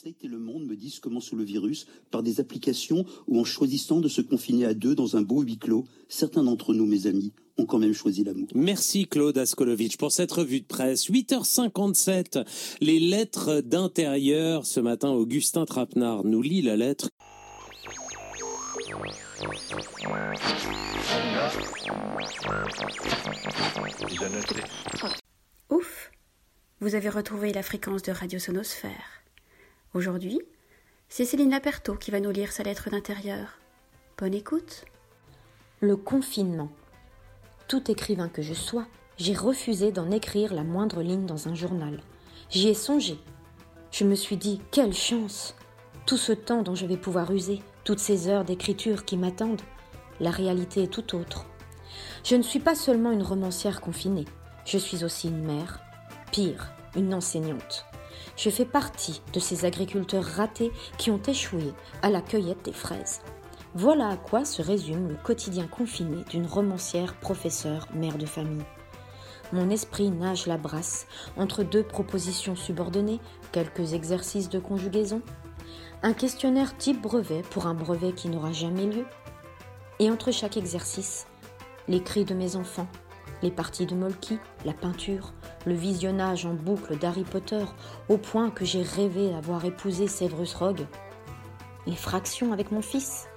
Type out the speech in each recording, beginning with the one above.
Slate et Le Monde me disent comment sous le virus, par des applications ou en choisissant de se confiner à deux dans un beau huis clos, certains d'entre nous, mes amis, ont quand même choisi l'amour. Merci Claude Askolovitch pour cette revue de presse. 8h57, les lettres d'intérieur. Ce matin, Augustin Trapenard nous lit la lettre. Ouf Vous avez retrouvé la fréquence de Radio Sonosphère. Aujourd'hui, c'est Céline Laperto qui va nous lire sa lettre d'intérieur. Bonne écoute. Le confinement. Tout écrivain que je sois, j'ai refusé d'en écrire la moindre ligne dans un journal. J'y ai songé. Je me suis dit, quelle chance Tout ce temps dont je vais pouvoir user, toutes ces heures d'écriture qui m'attendent. La réalité est tout autre. Je ne suis pas seulement une romancière confinée, je suis aussi une mère, pire, une enseignante. Je fais partie de ces agriculteurs ratés qui ont échoué à la cueillette des fraises. Voilà à quoi se résume le quotidien confiné d'une romancière, professeure, mère de famille. Mon esprit nage la brasse entre deux propositions subordonnées, quelques exercices de conjugaison, un questionnaire type brevet pour un brevet qui n'aura jamais lieu, et entre chaque exercice, les cris de mes enfants, les parties de Molky, la peinture, le visionnage en boucle d'Harry Potter, au point que j'ai rêvé d'avoir épousé Severus Rogue, les fractions avec mon fils,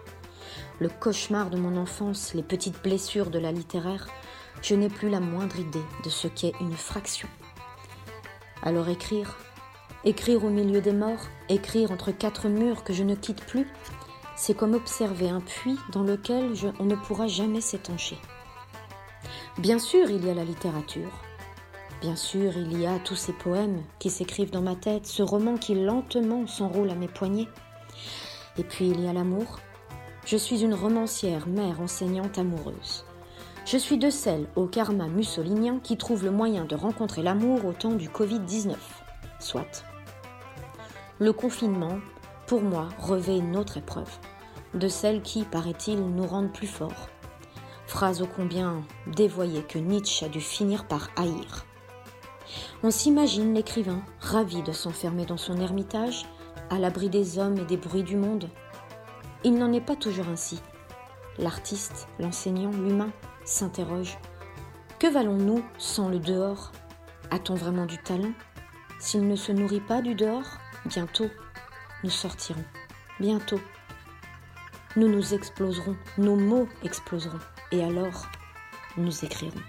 le cauchemar de mon enfance, les petites blessures de la littéraire, je n'ai plus la moindre idée de ce qu'est une fraction. Alors écrire, écrire au milieu des morts, écrire entre quatre murs que je ne quitte plus, c'est comme observer un puits dans lequel on ne pourra jamais s'étancher. Bien sûr, il y a la littérature. Bien sûr, il y a tous ces poèmes qui s'écrivent dans ma tête, ce roman qui lentement s'enroule à mes poignets. Et puis il y a l'amour. Je suis une romancière, mère, enseignante, amoureuse. Je suis de celles au karma mussolinien qui trouvent le moyen de rencontrer l'amour au temps du Covid-19. Soit. Le confinement, pour moi, revêt une autre épreuve, de celles qui, paraît-il, nous rendent plus forts, phrase ô combien dévoyée que Nietzsche a dû finir par haïr. On s'imagine l'écrivain ravi de s'enfermer dans son ermitage, à l'abri des hommes et des bruits du monde. Il n'en est pas toujours ainsi. L'artiste, l'enseignant, l'humain s'interroge. Que valons-nous sans le dehors? A-t-on vraiment du talent? S'il ne se nourrit pas du dehors, bientôt, nous sortirons. Bientôt. Nous nous exploserons, nos mots exploseront et alors nous écrirons.